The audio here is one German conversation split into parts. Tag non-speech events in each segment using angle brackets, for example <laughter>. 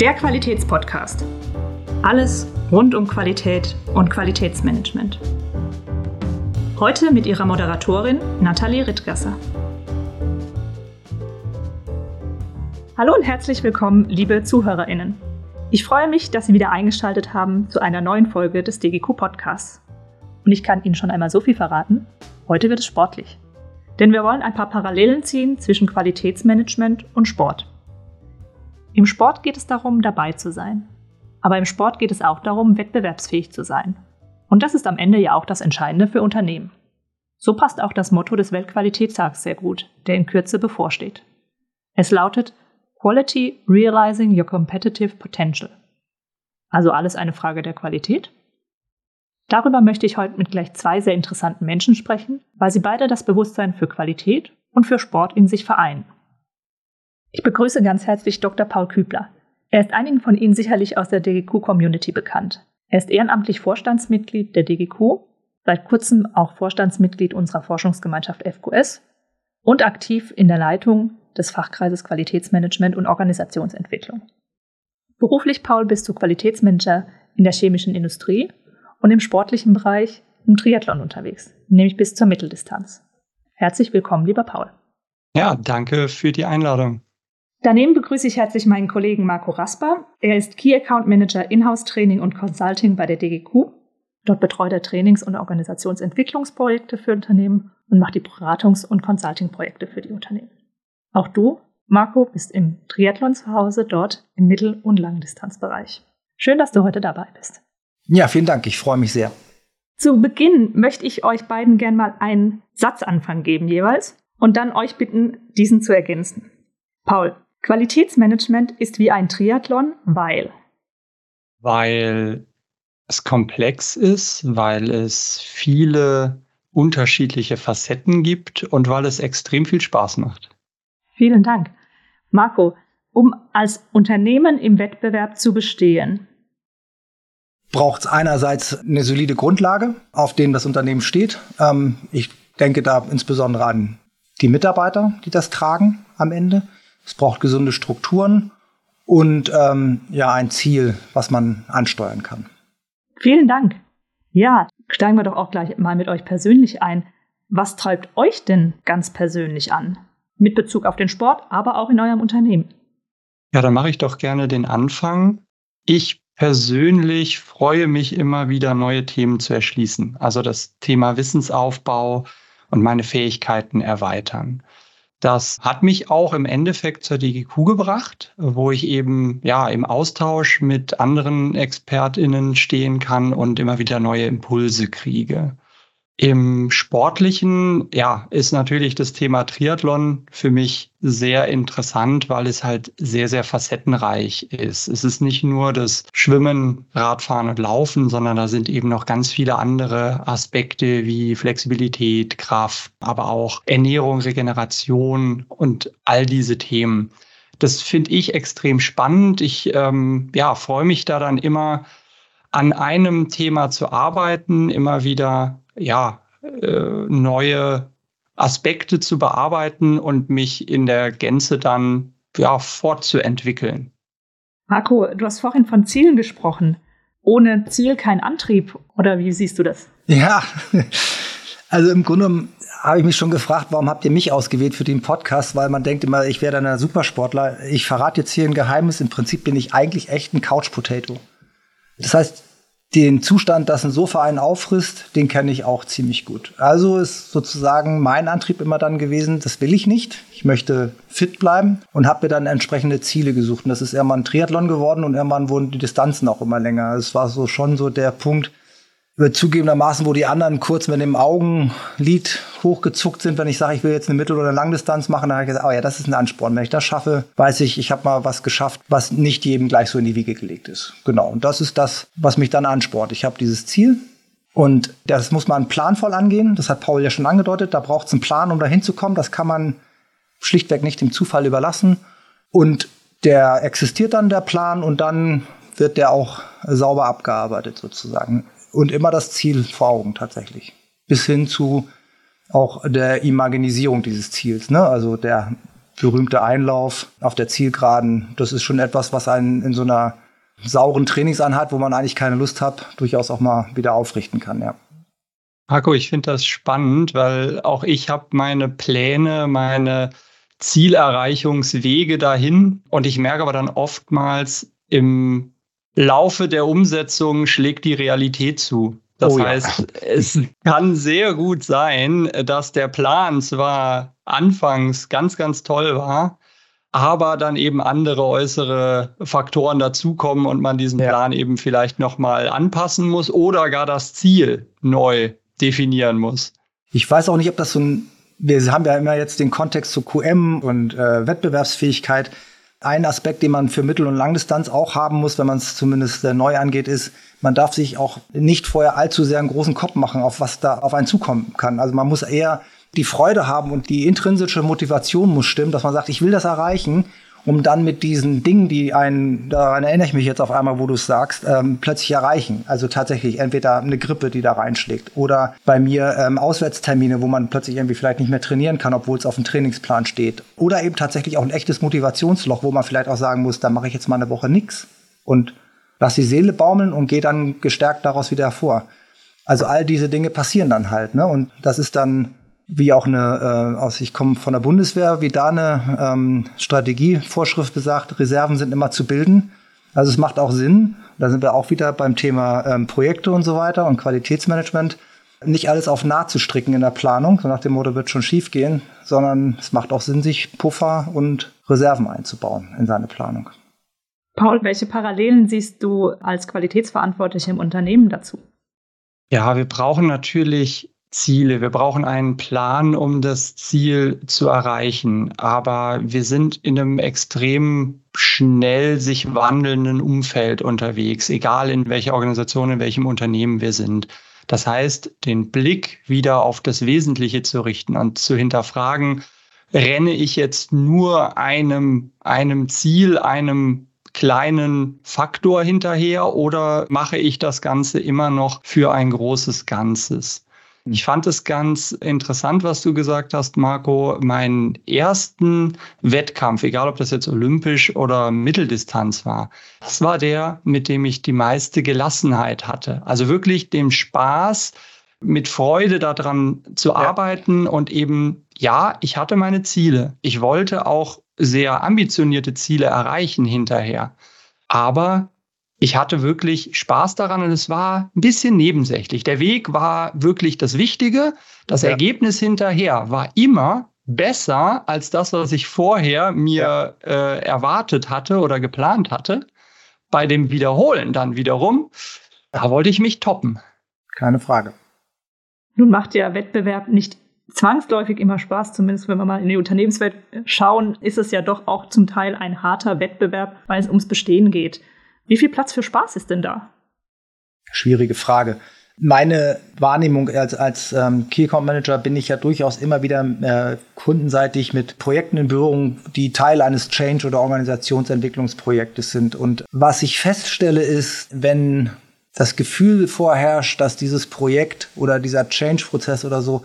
Der Qualitätspodcast. Alles rund um Qualität und Qualitätsmanagement. Heute mit ihrer Moderatorin Nathalie Rittgasser. Hallo und herzlich willkommen, liebe ZuhörerInnen. Ich freue mich, dass Sie wieder eingeschaltet haben zu einer neuen Folge des DGQ Podcasts. Und ich kann Ihnen schon einmal so viel verraten. Heute wird es sportlich. Denn wir wollen ein paar Parallelen ziehen zwischen Qualitätsmanagement und Sport. Im Sport geht es darum, dabei zu sein. Aber im Sport geht es auch darum, wettbewerbsfähig zu sein. Und das ist am Ende ja auch das Entscheidende für Unternehmen. So passt auch das Motto des Weltqualitätstags sehr gut, der in Kürze bevorsteht. Es lautet Quality Realizing Your Competitive Potential. Also alles eine Frage der Qualität? Darüber möchte ich heute mit gleich zwei sehr interessanten Menschen sprechen, weil sie beide das Bewusstsein für Qualität und für Sport in sich vereinen. Ich begrüße ganz herzlich Dr. Paul Kübler. Er ist einigen von Ihnen sicherlich aus der DGQ-Community bekannt. Er ist ehrenamtlich Vorstandsmitglied der DGQ, seit kurzem auch Vorstandsmitglied unserer Forschungsgemeinschaft FQS und aktiv in der Leitung des Fachkreises Qualitätsmanagement und Organisationsentwicklung. Beruflich, Paul, bist du Qualitätsmanager in der chemischen Industrie und im sportlichen Bereich im Triathlon unterwegs, nämlich bis zur Mitteldistanz. Herzlich willkommen, lieber Paul. Ja, danke für die Einladung. Daneben begrüße ich herzlich meinen Kollegen Marco Rasper. Er ist Key Account Manager Inhouse Training und Consulting bei der DGQ. Dort betreut er Trainings- und Organisationsentwicklungsprojekte für Unternehmen und macht die Beratungs- und Consulting-Projekte für die Unternehmen. Auch du, Marco, bist im Triathlon zu Hause, dort im Mittel- und Langdistanzbereich. Schön, dass du heute dabei bist. Ja, vielen Dank. Ich freue mich sehr. Zu Beginn möchte ich euch beiden gern mal einen Satzanfang geben jeweils und dann euch bitten, diesen zu ergänzen. Paul, Qualitätsmanagement ist wie ein Triathlon, weil? Weil es komplex ist, weil es viele unterschiedliche Facetten gibt und weil es extrem viel Spaß macht. Vielen Dank. Marco, um als Unternehmen im Wettbewerb zu bestehen, braucht es einerseits eine solide Grundlage, auf denen das Unternehmen steht. Ähm, ich denke da insbesondere an die Mitarbeiter, die das tragen am Ende. Es braucht gesunde Strukturen und ähm, ja ein Ziel, was man ansteuern kann. Vielen Dank. Ja, steigen wir doch auch gleich mal mit euch persönlich ein. Was treibt euch denn ganz persönlich an? Mit Bezug auf den Sport, aber auch in eurem Unternehmen. Ja, dann mache ich doch gerne den Anfang. Ich persönlich freue mich immer wieder, neue Themen zu erschließen. Also das Thema Wissensaufbau und meine Fähigkeiten erweitern. Das hat mich auch im Endeffekt zur DGQ gebracht, wo ich eben ja im Austausch mit anderen ExpertInnen stehen kann und immer wieder neue Impulse kriege. Im Sportlichen, ja, ist natürlich das Thema Triathlon für mich sehr interessant, weil es halt sehr, sehr facettenreich ist. Es ist nicht nur das Schwimmen, Radfahren und Laufen, sondern da sind eben noch ganz viele andere Aspekte wie Flexibilität, Kraft, aber auch Ernährung, Regeneration und all diese Themen. Das finde ich extrem spannend. Ich ähm, ja, freue mich da dann immer, an einem Thema zu arbeiten, immer wieder ja, äh, neue Aspekte zu bearbeiten und mich in der Gänze dann ja, fortzuentwickeln. Marco, du hast vorhin von Zielen gesprochen. Ohne Ziel kein Antrieb. Oder wie siehst du das? Ja, <laughs> also im Grunde habe ich mich schon gefragt, warum habt ihr mich ausgewählt für den Podcast? Weil man denkt immer, ich wäre dann ein Supersportler. Ich verrate jetzt hier ein Geheimnis. Im Prinzip bin ich eigentlich echt ein Couch Potato. Das heißt, den Zustand, dass ein Sofa einen auffrisst, den kenne ich auch ziemlich gut. Also ist sozusagen mein Antrieb immer dann gewesen, das will ich nicht. Ich möchte fit bleiben und habe mir dann entsprechende Ziele gesucht. Und das ist irgendwann ein Triathlon geworden und irgendwann wurden die Distanzen auch immer länger. Es war so schon so der Punkt, zugegebenermaßen, wo die anderen kurz mit dem Augenlid hochgezuckt sind, wenn ich sage, ich will jetzt eine Mittel- oder Langdistanz machen, dann habe ich gesagt, oh ja, das ist ein Ansporn. Wenn ich das schaffe, weiß ich, ich habe mal was geschafft, was nicht jedem gleich so in die Wiege gelegt ist. Genau. Und das ist das, was mich dann anspornt. Ich habe dieses Ziel und das muss man planvoll angehen. Das hat Paul ja schon angedeutet. Da braucht es einen Plan, um da hinzukommen. Das kann man schlichtweg nicht dem Zufall überlassen. Und der existiert dann, der Plan, und dann wird der auch sauber abgearbeitet sozusagen und immer das Ziel vor Augen tatsächlich. Bis hin zu auch der Imaginisierung dieses Ziels. Ne? Also der berühmte Einlauf auf der Zielgeraden, das ist schon etwas, was einen in so einer sauren Trainingseinheit, wo man eigentlich keine Lust hat, durchaus auch mal wieder aufrichten kann, ja. Marco, ich finde das spannend, weil auch ich habe meine Pläne, meine Zielerreichungswege dahin und ich merke aber dann oftmals im Laufe der Umsetzung schlägt die Realität zu. Das oh, heißt, ja. es kann sehr gut sein, dass der Plan zwar anfangs ganz, ganz toll war, aber dann eben andere äußere Faktoren dazukommen und man diesen ja. Plan eben vielleicht nochmal anpassen muss oder gar das Ziel neu definieren muss. Ich weiß auch nicht, ob das so ein, wir haben ja immer jetzt den Kontext zu QM und äh, Wettbewerbsfähigkeit. Ein Aspekt, den man für Mittel- und Langdistanz auch haben muss, wenn man es zumindest äh, neu angeht, ist, man darf sich auch nicht vorher allzu sehr einen großen Kopf machen, auf was da auf einen zukommen kann. Also man muss eher die Freude haben und die intrinsische Motivation muss stimmen, dass man sagt, ich will das erreichen um dann mit diesen Dingen, die einen, daran erinnere ich mich jetzt auf einmal, wo du es sagst, ähm, plötzlich erreichen. Also tatsächlich entweder eine Grippe, die da reinschlägt oder bei mir ähm, Auswärtstermine, wo man plötzlich irgendwie vielleicht nicht mehr trainieren kann, obwohl es auf dem Trainingsplan steht. Oder eben tatsächlich auch ein echtes Motivationsloch, wo man vielleicht auch sagen muss, da mache ich jetzt mal eine Woche nichts und lass die Seele baumeln und gehe dann gestärkt daraus wieder hervor. Also all diese Dinge passieren dann halt, ne? Und das ist dann wie auch eine, äh, aus ich komme von der Bundeswehr, wie da eine ähm, Strategievorschrift besagt, Reserven sind immer zu bilden. Also es macht auch Sinn. Da sind wir auch wieder beim Thema ähm, Projekte und so weiter und Qualitätsmanagement. Nicht alles auf nah zu stricken in der Planung, so nach dem Motto wird schon schief gehen, sondern es macht auch Sinn, sich Puffer und Reserven einzubauen in seine Planung. Paul, welche Parallelen siehst du als Qualitätsverantwortlicher im Unternehmen dazu? Ja, wir brauchen natürlich Ziele. Wir brauchen einen Plan, um das Ziel zu erreichen. Aber wir sind in einem extrem schnell sich wandelnden Umfeld unterwegs, egal in welcher Organisation, in welchem Unternehmen wir sind. Das heißt, den Blick wieder auf das Wesentliche zu richten und zu hinterfragen, renne ich jetzt nur einem, einem Ziel, einem kleinen Faktor hinterher oder mache ich das Ganze immer noch für ein großes Ganzes? Ich fand es ganz interessant, was du gesagt hast, Marco. Meinen ersten Wettkampf, egal ob das jetzt olympisch oder Mitteldistanz war, das war der, mit dem ich die meiste Gelassenheit hatte. Also wirklich dem Spaß, mit Freude daran zu ja. arbeiten und eben, ja, ich hatte meine Ziele. Ich wollte auch sehr ambitionierte Ziele erreichen hinterher. Aber ich hatte wirklich Spaß daran und es war ein bisschen nebensächlich. Der Weg war wirklich das Wichtige. Das ja. Ergebnis hinterher war immer besser als das, was ich vorher mir ja. äh, erwartet hatte oder geplant hatte. Bei dem Wiederholen dann wiederum, da wollte ich mich toppen. Keine Frage. Nun macht der Wettbewerb nicht zwangsläufig immer Spaß, zumindest wenn wir mal in die Unternehmenswelt schauen, ist es ja doch auch zum Teil ein harter Wettbewerb, weil es ums Bestehen geht. Wie viel Platz für Spaß ist denn da? Schwierige Frage. Meine Wahrnehmung als, als ähm, Key Account Manager bin ich ja durchaus immer wieder äh, kundenseitig mit Projekten in Berührung, die Teil eines Change- oder Organisationsentwicklungsprojektes sind. Und was ich feststelle ist, wenn das Gefühl vorherrscht, dass dieses Projekt oder dieser Change-Prozess oder so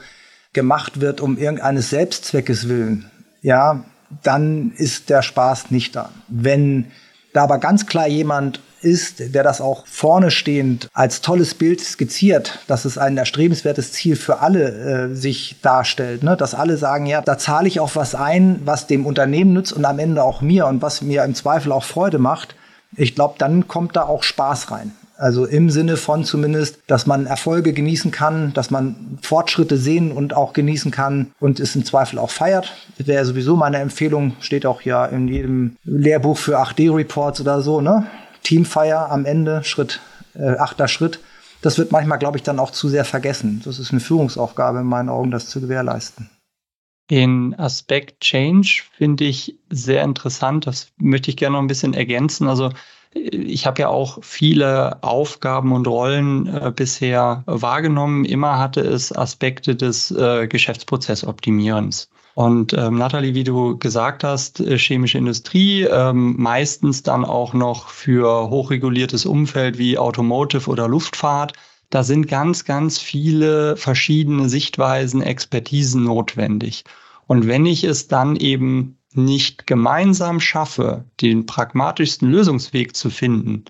gemacht wird um irgendeines Selbstzweckes willen, ja, dann ist der Spaß nicht da. Wenn da aber ganz klar jemand ist, der das auch vorne stehend als tolles Bild skizziert, dass es ein erstrebenswertes Ziel für alle äh, sich darstellt, ne? dass alle sagen, ja, da zahle ich auch was ein, was dem Unternehmen nützt und am Ende auch mir und was mir im Zweifel auch Freude macht. Ich glaube, dann kommt da auch Spaß rein. Also im Sinne von zumindest, dass man Erfolge genießen kann, dass man Fortschritte sehen und auch genießen kann und es im Zweifel auch feiert. Wäre sowieso meine Empfehlung, steht auch ja in jedem Lehrbuch für 8D-Reports oder so, ne? Teamfeier am Ende, Schritt, äh, achter Schritt. Das wird manchmal, glaube ich, dann auch zu sehr vergessen. Das ist eine Führungsaufgabe in meinen Augen, das zu gewährleisten. Den Aspekt Change finde ich sehr interessant. Das möchte ich gerne noch ein bisschen ergänzen. Also ich habe ja auch viele Aufgaben und Rollen äh, bisher wahrgenommen. Immer hatte es Aspekte des äh, Geschäftsprozessoptimierens. Und ähm, Nathalie, wie du gesagt hast, äh, chemische Industrie, ähm, meistens dann auch noch für hochreguliertes Umfeld wie Automotive oder Luftfahrt. Da sind ganz, ganz viele verschiedene Sichtweisen, Expertisen notwendig. Und wenn ich es dann eben nicht gemeinsam schaffe, den pragmatischsten Lösungsweg zu finden,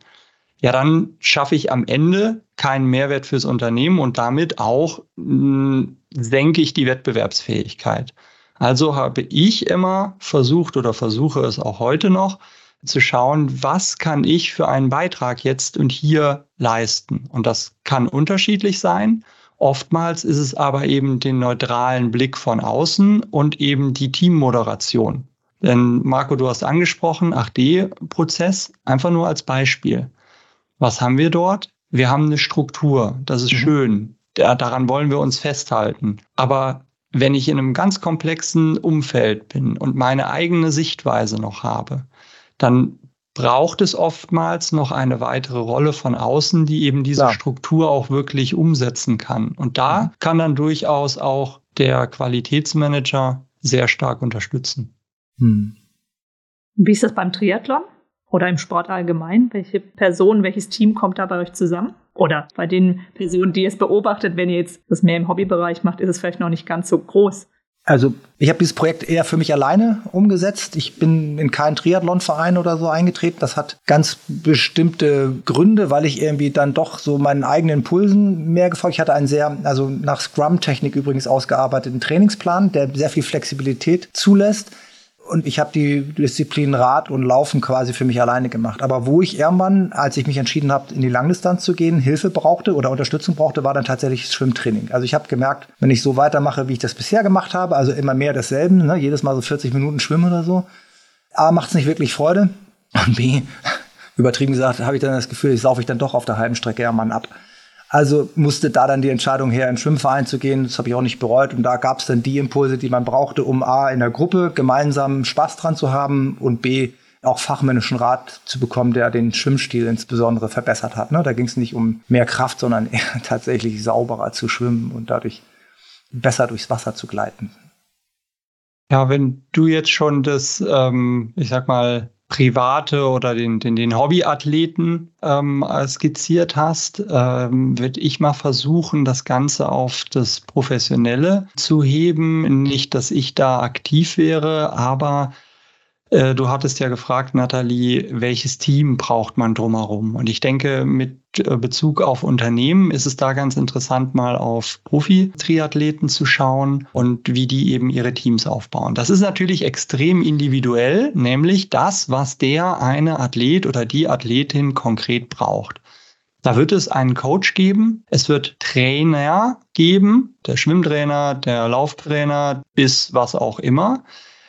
ja, dann schaffe ich am Ende keinen Mehrwert fürs Unternehmen und damit auch hm, senke ich die Wettbewerbsfähigkeit. Also habe ich immer versucht oder versuche es auch heute noch, zu schauen, was kann ich für einen Beitrag jetzt und hier leisten. Und das kann unterschiedlich sein. Oftmals ist es aber eben den neutralen Blick von außen und eben die Teammoderation. Denn Marco, du hast angesprochen, 8D-Prozess, einfach nur als Beispiel. Was haben wir dort? Wir haben eine Struktur. Das ist mhm. schön. daran wollen wir uns festhalten. Aber wenn ich in einem ganz komplexen Umfeld bin und meine eigene Sichtweise noch habe, dann braucht es oftmals noch eine weitere Rolle von außen, die eben diese ja. Struktur auch wirklich umsetzen kann. Und da mhm. kann dann durchaus auch der Qualitätsmanager sehr stark unterstützen. Hm. Wie ist das beim Triathlon? Oder im Sport allgemein? Welche Person, welches Team kommt da bei euch zusammen? Oder bei den Personen, die es beobachtet, wenn ihr jetzt das mehr im Hobbybereich macht, ist es vielleicht noch nicht ganz so groß. Also ich habe dieses Projekt eher für mich alleine umgesetzt. Ich bin in keinen Triathlon-Verein oder so eingetreten. Das hat ganz bestimmte Gründe, weil ich irgendwie dann doch so meinen eigenen Impulsen mehr gefolgt. Ich hatte einen sehr, also nach Scrum-Technik übrigens ausgearbeiteten Trainingsplan, der sehr viel Flexibilität zulässt. Und ich habe die Disziplin Rad und Laufen quasi für mich alleine gemacht. Aber wo ich irgendwann, als ich mich entschieden habe, in die Langdistanz zu gehen, Hilfe brauchte oder Unterstützung brauchte, war dann tatsächlich das Schwimmtraining. Also ich habe gemerkt, wenn ich so weitermache, wie ich das bisher gemacht habe, also immer mehr desselben, ne, jedes Mal so 40 Minuten schwimmen oder so, A, macht es nicht wirklich Freude. Und B, <laughs> übertrieben gesagt, habe ich dann das Gefühl, ich saufe ich dann doch auf der halben Strecke irgendwann ab. Also musste da dann die Entscheidung her, in Schwimmverein zu gehen. Das habe ich auch nicht bereut. Und da gab es dann die Impulse, die man brauchte, um A, in der Gruppe gemeinsam Spaß dran zu haben und B, auch fachmännischen Rat zu bekommen, der den Schwimmstil insbesondere verbessert hat. Ne? Da ging es nicht um mehr Kraft, sondern <laughs> eher tatsächlich sauberer zu schwimmen und dadurch besser durchs Wasser zu gleiten. Ja, wenn du jetzt schon das, ähm, ich sag mal, private oder den, den, den Hobbyathleten ähm, skizziert hast, ähm, würde ich mal versuchen, das Ganze auf das Professionelle zu heben. Nicht, dass ich da aktiv wäre, aber du hattest ja gefragt, Nathalie, welches Team braucht man drumherum? Und ich denke, mit äh, Bezug auf Unternehmen ist es da ganz interessant, mal auf Profi-Triathleten zu schauen und wie die eben ihre Teams aufbauen. Das ist natürlich extrem individuell, nämlich das, was der eine Athlet oder die Athletin konkret braucht. Da wird es einen Coach geben, es wird Trainer geben, der Schwimmtrainer, der Lauftrainer, bis was auch immer.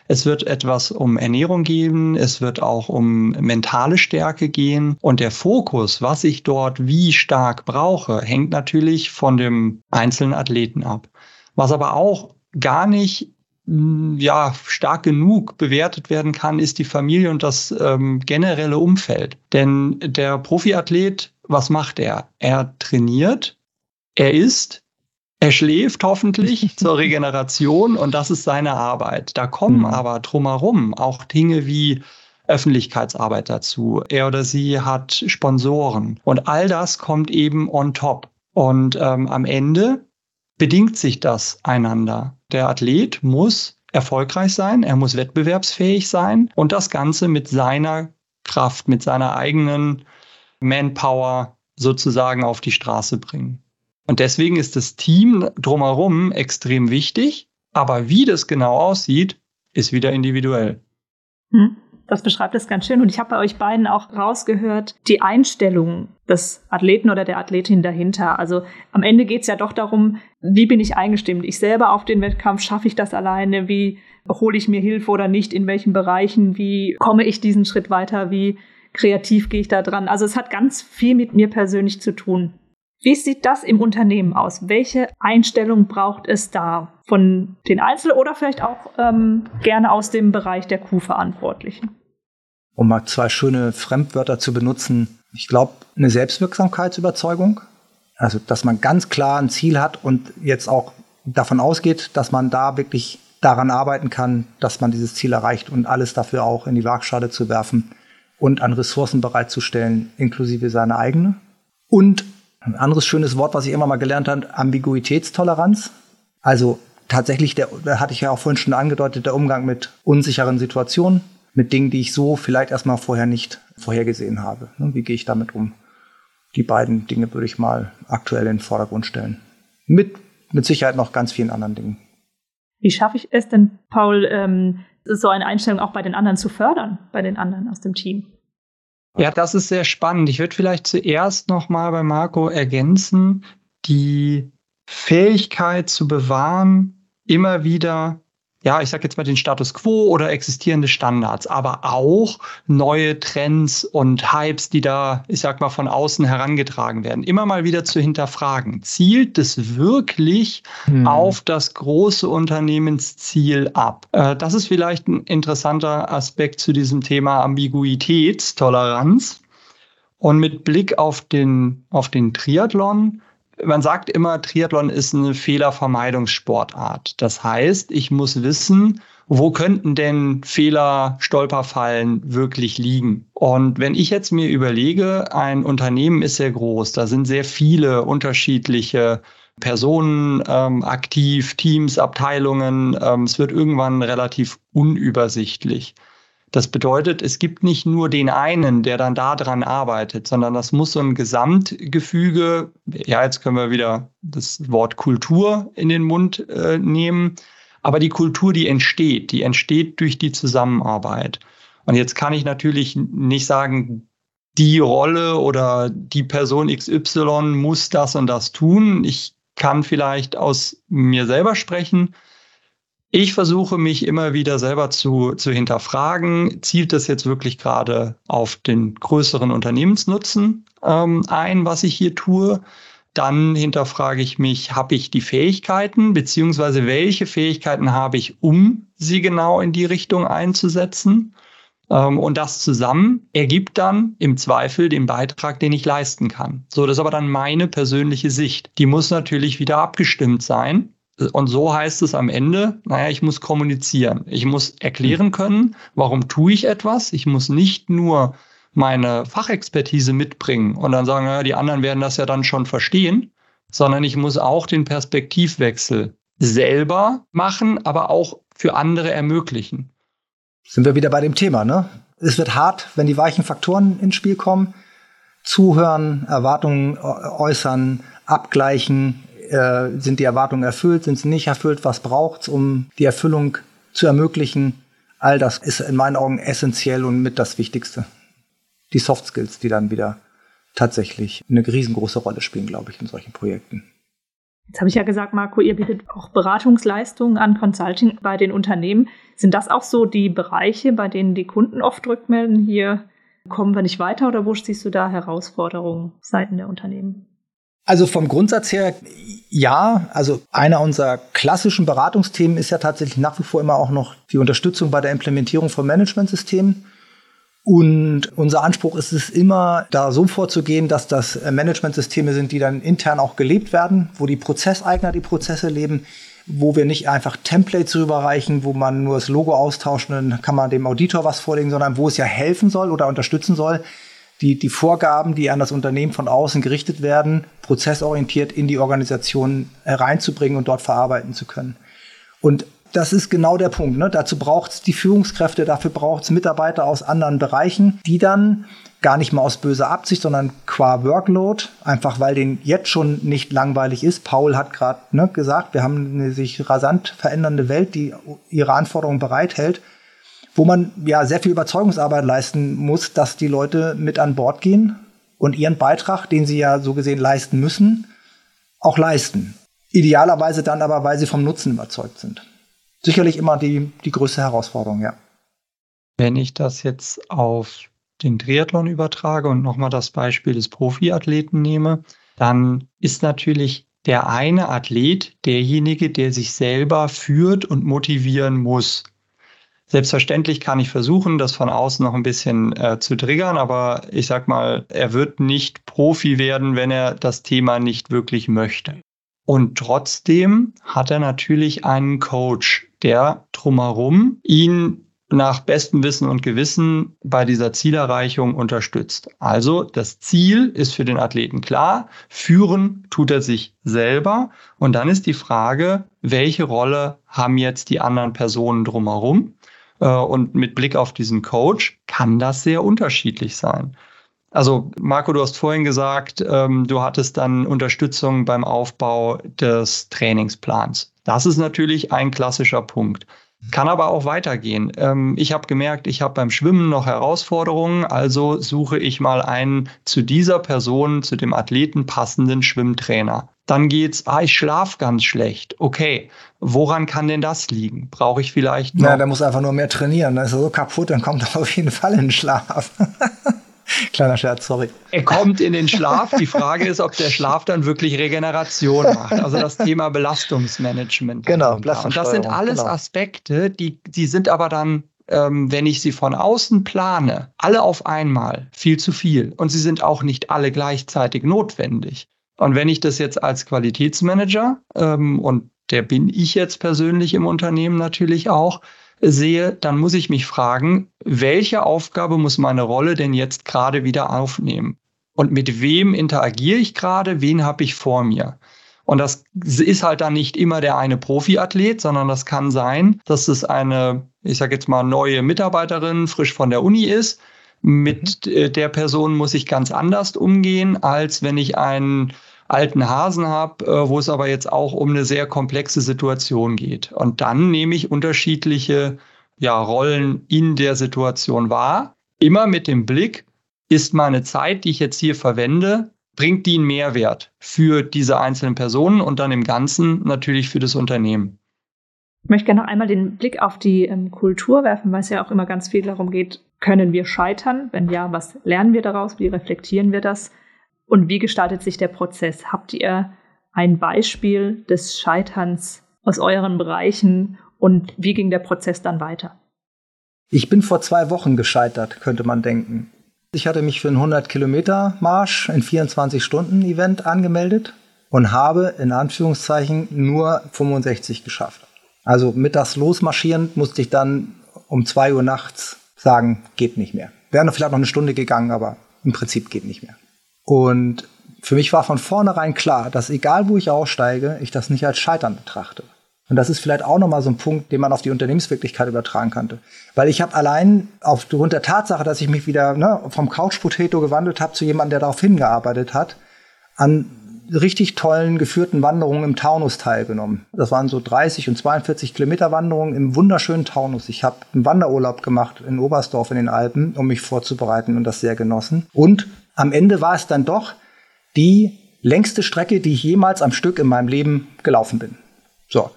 Es wird etwas um Ernährung gehen, es wird auch um mentale Stärke gehen und der Fokus, was ich dort wie stark brauche, hängt natürlich von dem einzelnen Athleten ab. Was aber auch gar nicht hm, ja, stark genug bewertet werden kann, ist die Familie und das ähm, generelle Umfeld. Denn der Profiathlet, was macht er? Er trainiert, er isst, er schläft hoffentlich <laughs> zur Regeneration und das ist seine Arbeit. Da kommen mhm. aber drumherum auch Dinge wie Öffentlichkeitsarbeit dazu. Er oder sie hat Sponsoren und all das kommt eben on top. Und ähm, am Ende bedingt sich das einander. Der Athlet muss erfolgreich sein, er muss wettbewerbsfähig sein und das Ganze mit seiner Kraft, mit seiner eigenen Manpower sozusagen auf die Straße bringen. Und deswegen ist das Team drumherum extrem wichtig. Aber wie das genau aussieht, ist wieder individuell. Hm, das beschreibt es ganz schön. Und ich habe bei euch beiden auch rausgehört, die Einstellung des Athleten oder der Athletin dahinter. Also am Ende geht es ja doch darum, wie bin ich eingestimmt? Ich selber auf den Wettkampf, schaffe ich das alleine? Wie hole ich mir Hilfe oder nicht? In welchen Bereichen? Wie komme ich diesen Schritt weiter? Wie kreativ gehe ich da dran? Also es hat ganz viel mit mir persönlich zu tun. Wie sieht das im Unternehmen aus? Welche Einstellung braucht es da von den Einzel- oder vielleicht auch ähm, gerne aus dem Bereich der Q-Verantwortlichen? Um mal zwei schöne Fremdwörter zu benutzen. Ich glaube, eine Selbstwirksamkeitsüberzeugung. Also, dass man ganz klar ein Ziel hat und jetzt auch davon ausgeht, dass man da wirklich daran arbeiten kann, dass man dieses Ziel erreicht und alles dafür auch in die Waagschale zu werfen und an Ressourcen bereitzustellen, inklusive seine eigene. Und ein anderes schönes Wort, was ich immer mal gelernt habe, Ambiguitätstoleranz. Also tatsächlich, der, da hatte ich ja auch vorhin schon angedeutet, der Umgang mit unsicheren Situationen, mit Dingen, die ich so vielleicht erstmal vorher nicht vorhergesehen habe. Ne, wie gehe ich damit um? Die beiden Dinge würde ich mal aktuell in den Vordergrund stellen. Mit, mit Sicherheit noch ganz vielen anderen Dingen. Wie schaffe ich es denn, Paul, ähm, so eine Einstellung auch bei den anderen zu fördern, bei den anderen aus dem Team? Ja, das ist sehr spannend. Ich würde vielleicht zuerst noch mal bei Marco ergänzen, die Fähigkeit zu bewahren, immer wieder ja, ich sage jetzt mal den Status quo oder existierende Standards, aber auch neue Trends und Hypes, die da, ich sag mal, von außen herangetragen werden, immer mal wieder zu hinterfragen. Zielt es wirklich hm. auf das große Unternehmensziel ab? Äh, das ist vielleicht ein interessanter Aspekt zu diesem Thema Ambiguitätstoleranz. Und mit Blick auf den, auf den Triathlon man sagt immer, Triathlon ist eine Fehlervermeidungssportart. Das heißt, ich muss wissen, wo könnten denn Fehler, Stolperfallen wirklich liegen? Und wenn ich jetzt mir überlege, ein Unternehmen ist sehr groß, da sind sehr viele unterschiedliche Personen ähm, aktiv, Teams, Abteilungen. Ähm, es wird irgendwann relativ unübersichtlich. Das bedeutet, es gibt nicht nur den einen, der dann daran arbeitet, sondern das muss so ein Gesamtgefüge, ja, jetzt können wir wieder das Wort Kultur in den Mund äh, nehmen, aber die Kultur, die entsteht, die entsteht durch die Zusammenarbeit. Und jetzt kann ich natürlich nicht sagen, die Rolle oder die Person XY muss das und das tun. Ich kann vielleicht aus mir selber sprechen ich versuche mich immer wieder selber zu, zu hinterfragen, zielt das jetzt wirklich gerade auf den größeren Unternehmensnutzen ähm, ein, was ich hier tue? Dann hinterfrage ich mich, habe ich die Fähigkeiten, beziehungsweise welche Fähigkeiten habe ich, um sie genau in die Richtung einzusetzen? Ähm, und das zusammen ergibt dann im Zweifel den Beitrag, den ich leisten kann. So, das ist aber dann meine persönliche Sicht. Die muss natürlich wieder abgestimmt sein und so heißt es am Ende, naja, ich muss kommunizieren. Ich muss erklären können, warum tue ich etwas. Ich muss nicht nur meine Fachexpertise mitbringen und dann sagen, naja, die anderen werden das ja dann schon verstehen, sondern ich muss auch den Perspektivwechsel selber machen, aber auch für andere ermöglichen. Sind wir wieder bei dem Thema, ne? Es wird hart, wenn die weichen Faktoren ins Spiel kommen. Zuhören, Erwartungen äußern, abgleichen, äh, sind die Erwartungen erfüllt, sind sie nicht erfüllt, was braucht's, um die Erfüllung zu ermöglichen. All das ist in meinen Augen essentiell und mit das Wichtigste. Die Soft Skills, die dann wieder tatsächlich eine riesengroße Rolle spielen, glaube ich, in solchen Projekten. Jetzt habe ich ja gesagt, Marco, ihr bietet auch Beratungsleistungen an Consulting bei den Unternehmen. Sind das auch so die Bereiche, bei denen die Kunden oft rückmelden, hier kommen wir nicht weiter oder wo siehst du da Herausforderungen seiten der Unternehmen? Also vom Grundsatz her, ja. Also einer unserer klassischen Beratungsthemen ist ja tatsächlich nach wie vor immer auch noch die Unterstützung bei der Implementierung von Managementsystemen. Und unser Anspruch ist es immer, da so vorzugehen, dass das Managementsysteme sind, die dann intern auch gelebt werden, wo die Prozesseigner die Prozesse leben, wo wir nicht einfach Templates rüberreichen, wo man nur das Logo austauscht und dann kann man dem Auditor was vorlegen, sondern wo es ja helfen soll oder unterstützen soll, die, die Vorgaben, die an das Unternehmen von außen gerichtet werden, prozessorientiert in die Organisation reinzubringen und dort verarbeiten zu können. Und das ist genau der Punkt. Ne? Dazu braucht es die Führungskräfte, dafür braucht es Mitarbeiter aus anderen Bereichen, die dann gar nicht mal aus böser Absicht, sondern qua Workload, einfach weil denen jetzt schon nicht langweilig ist. Paul hat gerade ne, gesagt, wir haben eine sich rasant verändernde Welt, die ihre Anforderungen bereithält wo man ja sehr viel Überzeugungsarbeit leisten muss, dass die Leute mit an Bord gehen und ihren Beitrag, den sie ja so gesehen leisten müssen, auch leisten. Idealerweise dann aber, weil sie vom Nutzen überzeugt sind. Sicherlich immer die, die größte Herausforderung, ja. Wenn ich das jetzt auf den Triathlon übertrage und nochmal das Beispiel des Profiathleten nehme, dann ist natürlich der eine Athlet derjenige, der sich selber führt und motivieren muss. Selbstverständlich kann ich versuchen, das von außen noch ein bisschen äh, zu triggern, aber ich sag mal, er wird nicht Profi werden, wenn er das Thema nicht wirklich möchte. Und trotzdem hat er natürlich einen Coach, der drumherum ihn nach bestem Wissen und Gewissen bei dieser Zielerreichung unterstützt. Also das Ziel ist für den Athleten klar, führen tut er sich selber und dann ist die Frage, welche Rolle haben jetzt die anderen Personen drumherum? Äh, und mit Blick auf diesen Coach kann das sehr unterschiedlich sein. Also Marco, du hast vorhin gesagt, ähm, du hattest dann Unterstützung beim Aufbau des Trainingsplans. Das ist natürlich ein klassischer Punkt. Kann aber auch weitergehen. Ähm, ich habe gemerkt, ich habe beim Schwimmen noch Herausforderungen, also suche ich mal einen zu dieser Person, zu dem Athleten passenden Schwimmtrainer. Dann geht's, ah, ich schlaf ganz schlecht. Okay, woran kann denn das liegen? Brauche ich vielleicht noch? Ja, der muss einfach nur mehr trainieren. Dann ist er so kaputt, dann kommt er <laughs> auf jeden Fall in den Schlaf. <laughs> Kleiner Scherz, sorry. Er kommt in den Schlaf. Die Frage ist, ob der Schlaf dann wirklich Regeneration macht. Also das Thema Belastungsmanagement. Genau, Belastungssteuerung. Und das sind alles genau. Aspekte, die, die sind aber dann ähm, wenn ich sie von außen plane, alle auf einmal viel zu viel. Und sie sind auch nicht alle gleichzeitig notwendig. Und wenn ich das jetzt als Qualitätsmanager, ähm, und der bin ich jetzt persönlich im Unternehmen natürlich auch, sehe, dann muss ich mich fragen, welche Aufgabe muss meine Rolle denn jetzt gerade wieder aufnehmen? Und mit wem interagiere ich gerade? Wen habe ich vor mir? Und das ist halt dann nicht immer der eine Profiathlet, sondern das kann sein, dass es eine, ich sage jetzt mal, neue Mitarbeiterin frisch von der Uni ist. Mit mhm. der Person muss ich ganz anders umgehen, als wenn ich einen alten Hasen habe, äh, wo es aber jetzt auch um eine sehr komplexe Situation geht. Und dann nehme ich unterschiedliche ja, Rollen in der Situation wahr. Immer mit dem Blick, ist meine Zeit, die ich jetzt hier verwende, bringt die einen Mehrwert für diese einzelnen Personen und dann im Ganzen natürlich für das Unternehmen. Ich möchte gerne noch einmal den Blick auf die ähm, Kultur werfen, weil es ja auch immer ganz viel darum geht, können wir scheitern? Wenn ja, was lernen wir daraus? Wie reflektieren wir das? Und wie gestaltet sich der Prozess? Habt ihr ein Beispiel des Scheiterns aus euren Bereichen und wie ging der Prozess dann weiter? Ich bin vor zwei Wochen gescheitert, könnte man denken. Ich hatte mich für einen 100 Kilometer Marsch in 24 Stunden Event angemeldet und habe in Anführungszeichen nur 65 geschafft. Also mittags losmarschierend musste ich dann um 2 Uhr nachts sagen, geht nicht mehr. Wäre vielleicht noch eine Stunde gegangen, aber im Prinzip geht nicht mehr. Und für mich war von vornherein klar, dass egal wo ich aussteige, ich das nicht als Scheitern betrachte. Und das ist vielleicht auch nochmal so ein Punkt, den man auf die Unternehmenswirklichkeit übertragen könnte. Weil ich habe allein aufgrund der Tatsache, dass ich mich wieder ne, vom Couch-Potato gewandelt habe zu jemandem, der darauf hingearbeitet hat, an richtig tollen geführten Wanderungen im Taunus teilgenommen. Das waren so 30 und 42 Kilometer Wanderungen im wunderschönen Taunus. Ich habe einen Wanderurlaub gemacht in Oberstdorf in den Alpen, um mich vorzubereiten und das sehr genossen. Und am Ende war es dann doch die längste Strecke, die ich jemals am Stück in meinem Leben gelaufen bin. So.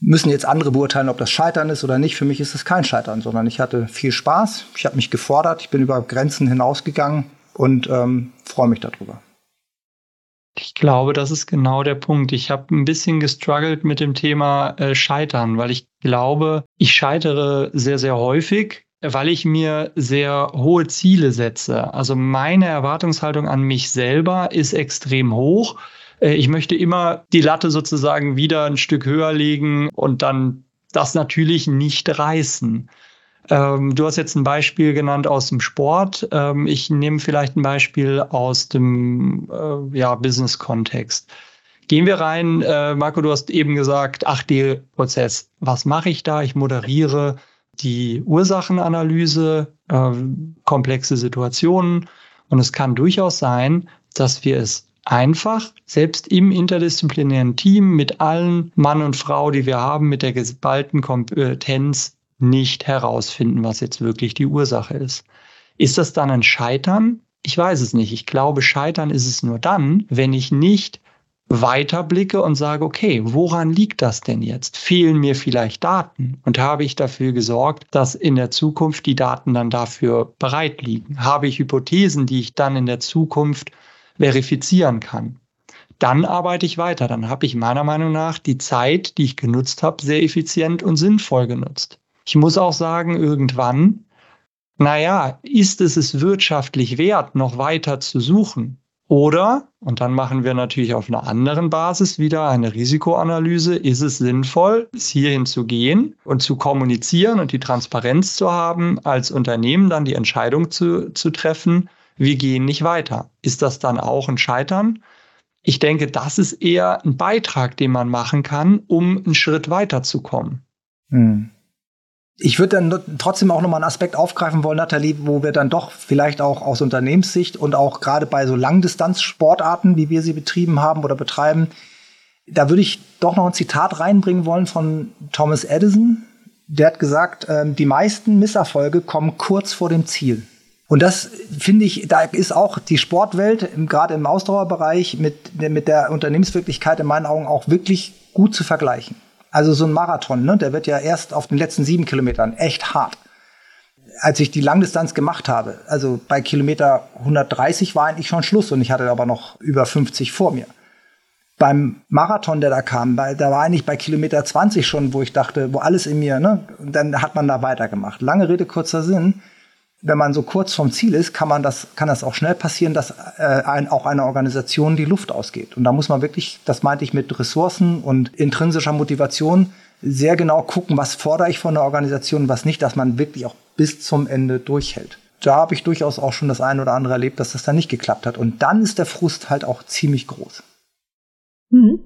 Müssen jetzt andere beurteilen, ob das Scheitern ist oder nicht. Für mich ist es kein Scheitern, sondern ich hatte viel Spaß. Ich habe mich gefordert. Ich bin über Grenzen hinausgegangen und ähm, freue mich darüber. Ich glaube, das ist genau der Punkt. Ich habe ein bisschen gestruggelt mit dem Thema äh, Scheitern, weil ich glaube, ich scheitere sehr, sehr häufig weil ich mir sehr hohe Ziele setze. Also meine Erwartungshaltung an mich selber ist extrem hoch. Äh, ich möchte immer die Latte sozusagen wieder ein Stück höher legen und dann das natürlich nicht reißen. Ähm, du hast jetzt ein Beispiel genannt aus dem Sport. Ähm, ich nehme vielleicht ein Beispiel aus dem äh, ja, Business-Kontext. Gehen wir rein, äh, Marco, du hast eben gesagt, 8D-Prozess. Was mache ich da? Ich moderiere die Ursachenanalyse, äh, komplexe Situationen. Und es kann durchaus sein, dass wir es einfach, selbst im interdisziplinären Team mit allen Mann und Frau, die wir haben, mit der geballten Kompetenz nicht herausfinden, was jetzt wirklich die Ursache ist. Ist das dann ein Scheitern? Ich weiß es nicht. Ich glaube, Scheitern ist es nur dann, wenn ich nicht weiterblicke und sage, okay, woran liegt das denn jetzt? Fehlen mir vielleicht Daten? Und habe ich dafür gesorgt, dass in der Zukunft die Daten dann dafür bereit liegen? Habe ich Hypothesen, die ich dann in der Zukunft verifizieren kann? Dann arbeite ich weiter. Dann habe ich meiner Meinung nach die Zeit, die ich genutzt habe, sehr effizient und sinnvoll genutzt. Ich muss auch sagen, irgendwann, naja, ist es es wirtschaftlich wert, noch weiter zu suchen? Oder, und dann machen wir natürlich auf einer anderen Basis wieder eine Risikoanalyse, ist es sinnvoll, bis hierhin zu gehen und zu kommunizieren und die Transparenz zu haben, als Unternehmen dann die Entscheidung zu, zu treffen, wir gehen nicht weiter. Ist das dann auch ein Scheitern? Ich denke, das ist eher ein Beitrag, den man machen kann, um einen Schritt weiterzukommen. Hm. Ich würde dann trotzdem auch nochmal einen Aspekt aufgreifen wollen, Nathalie, wo wir dann doch vielleicht auch aus Unternehmenssicht und auch gerade bei so Langdistanzsportarten, wie wir sie betrieben haben oder betreiben, da würde ich doch noch ein Zitat reinbringen wollen von Thomas Edison. Der hat gesagt, äh, die meisten Misserfolge kommen kurz vor dem Ziel. Und das finde ich, da ist auch die Sportwelt, gerade im Ausdauerbereich, mit, mit der Unternehmenswirklichkeit in meinen Augen auch wirklich gut zu vergleichen. Also so ein Marathon, ne, der wird ja erst auf den letzten sieben Kilometern echt hart. Als ich die Langdistanz gemacht habe, also bei Kilometer 130 war eigentlich schon Schluss und ich hatte aber noch über 50 vor mir. Beim Marathon, der da kam, da war eigentlich bei Kilometer 20 schon, wo ich dachte, wo alles in mir, ne, dann hat man da weitergemacht. Lange Rede, kurzer Sinn wenn man so kurz vom Ziel ist, kann man das, kann das auch schnell passieren, dass äh, ein, auch einer Organisation die Luft ausgeht. Und da muss man wirklich, das meinte ich mit Ressourcen und intrinsischer Motivation, sehr genau gucken, was fordere ich von der Organisation, was nicht, dass man wirklich auch bis zum Ende durchhält. Da habe ich durchaus auch schon das eine oder andere erlebt, dass das dann nicht geklappt hat. Und dann ist der Frust halt auch ziemlich groß. Mhm.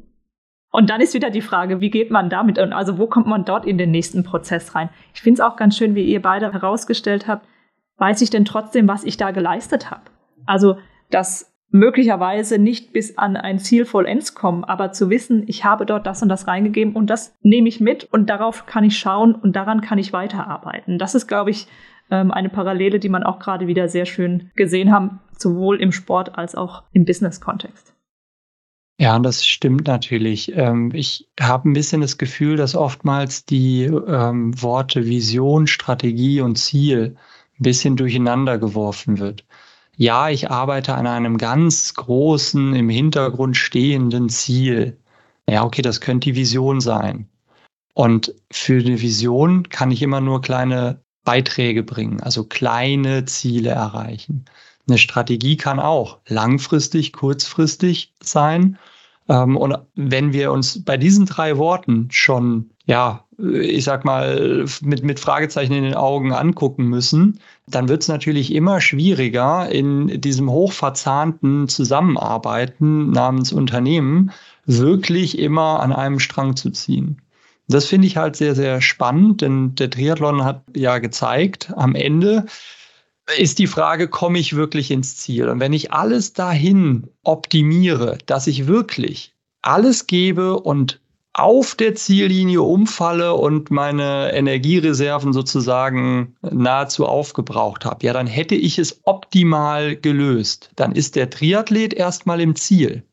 Und dann ist wieder die Frage, wie geht man damit, also wo kommt man dort in den nächsten Prozess rein? Ich finde es auch ganz schön, wie ihr beide herausgestellt habt, weiß ich denn trotzdem, was ich da geleistet habe? Also, dass möglicherweise nicht bis an ein Ziel vollends kommen, aber zu wissen, ich habe dort das und das reingegeben und das nehme ich mit und darauf kann ich schauen und daran kann ich weiterarbeiten. Das ist, glaube ich, ähm, eine Parallele, die man auch gerade wieder sehr schön gesehen haben, sowohl im Sport als auch im Business-Kontext. Ja, das stimmt natürlich. Ähm, ich habe ein bisschen das Gefühl, dass oftmals die ähm, Worte Vision, Strategie und Ziel ein bisschen durcheinander geworfen wird. Ja, ich arbeite an einem ganz großen, im Hintergrund stehenden Ziel. Ja, okay, das könnte die Vision sein. Und für eine Vision kann ich immer nur kleine Beiträge bringen, also kleine Ziele erreichen. Eine Strategie kann auch langfristig, kurzfristig sein. Ähm, und wenn wir uns bei diesen drei Worten schon ja, ich sag mal, mit, mit Fragezeichen in den Augen angucken müssen, dann wird es natürlich immer schwieriger, in diesem hochverzahnten Zusammenarbeiten namens Unternehmen wirklich immer an einem Strang zu ziehen. Das finde ich halt sehr, sehr spannend, denn der Triathlon hat ja gezeigt, am Ende ist die Frage, komme ich wirklich ins Ziel? Und wenn ich alles dahin optimiere, dass ich wirklich alles gebe und auf der Ziellinie umfalle und meine Energiereserven sozusagen nahezu aufgebraucht habe, ja, dann hätte ich es optimal gelöst. Dann ist der Triathlet erstmal im Ziel.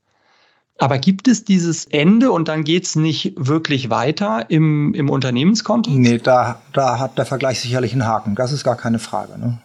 Aber gibt es dieses Ende und dann geht es nicht wirklich weiter im, im Unternehmenskontext? Nee, da, da hat der Vergleich sicherlich einen Haken. Das ist gar keine Frage. Ne?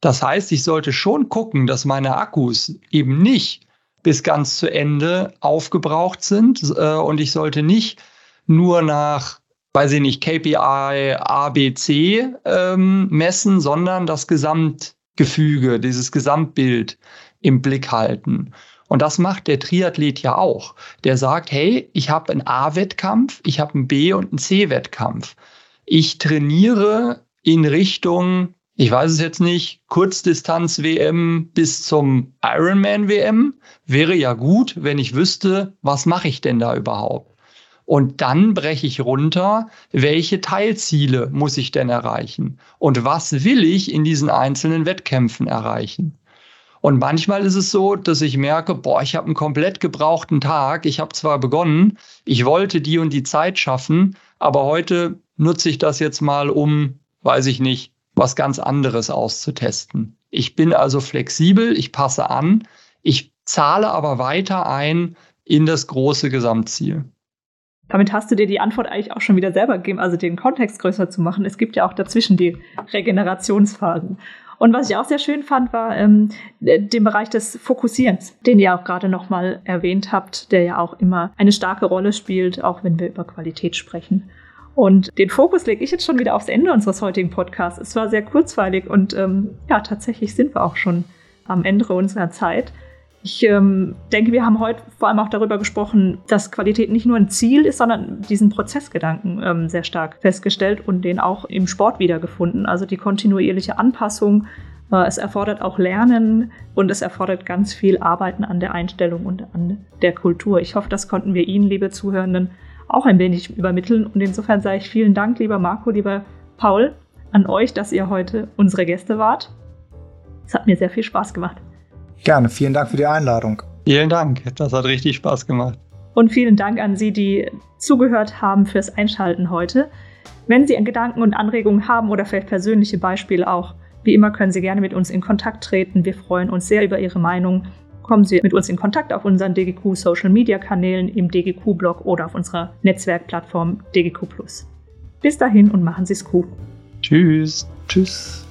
Das heißt, ich sollte schon gucken, dass meine Akkus eben nicht bis ganz zu Ende aufgebraucht sind. Äh, und ich sollte nicht nur nach, weiß ich nicht, KPI ABC ähm, messen, sondern das Gesamtgefüge, dieses Gesamtbild im Blick halten. Und das macht der Triathlet ja auch. Der sagt, hey, ich habe einen A-Wettkampf, ich habe einen B- und einen C-Wettkampf. Ich trainiere in Richtung ich weiß es jetzt nicht, Kurzdistanz-WM bis zum Ironman-WM wäre ja gut, wenn ich wüsste, was mache ich denn da überhaupt? Und dann breche ich runter, welche Teilziele muss ich denn erreichen? Und was will ich in diesen einzelnen Wettkämpfen erreichen? Und manchmal ist es so, dass ich merke, boah, ich habe einen komplett gebrauchten Tag. Ich habe zwar begonnen, ich wollte die und die Zeit schaffen, aber heute nutze ich das jetzt mal um, weiß ich nicht, was ganz anderes auszutesten. Ich bin also flexibel, ich passe an, ich zahle aber weiter ein in das große Gesamtziel. Damit hast du dir die Antwort eigentlich auch schon wieder selber gegeben, also den Kontext größer zu machen. Es gibt ja auch dazwischen die Regenerationsphasen. Und was ich auch sehr schön fand, war ähm, den Bereich des Fokussierens, den ihr auch gerade nochmal erwähnt habt, der ja auch immer eine starke Rolle spielt, auch wenn wir über Qualität sprechen. Und den Fokus lege ich jetzt schon wieder aufs Ende unseres heutigen Podcasts. Es war sehr kurzweilig und ähm, ja, tatsächlich sind wir auch schon am Ende unserer Zeit. Ich ähm, denke, wir haben heute vor allem auch darüber gesprochen, dass Qualität nicht nur ein Ziel ist, sondern diesen Prozessgedanken ähm, sehr stark festgestellt und den auch im Sport wiedergefunden. Also die kontinuierliche Anpassung. Äh, es erfordert auch Lernen und es erfordert ganz viel Arbeiten an der Einstellung und an der Kultur. Ich hoffe, das konnten wir Ihnen, liebe Zuhörenden, auch ein wenig übermitteln. Und insofern sage ich vielen Dank, lieber Marco, lieber Paul, an euch, dass ihr heute unsere Gäste wart. Es hat mir sehr viel Spaß gemacht. Gerne, vielen Dank für die Einladung. Vielen Dank, das hat richtig Spaß gemacht. Und vielen Dank an Sie, die zugehört haben fürs Einschalten heute. Wenn Sie Gedanken und Anregungen haben oder vielleicht persönliche Beispiele auch, wie immer können Sie gerne mit uns in Kontakt treten. Wir freuen uns sehr über Ihre Meinung. Kommen Sie mit uns in Kontakt auf unseren DGQ Social Media Kanälen, im DGQ Blog oder auf unserer Netzwerkplattform DGQ Plus. Bis dahin und machen Sie es gut. Tschüss. Tschüss.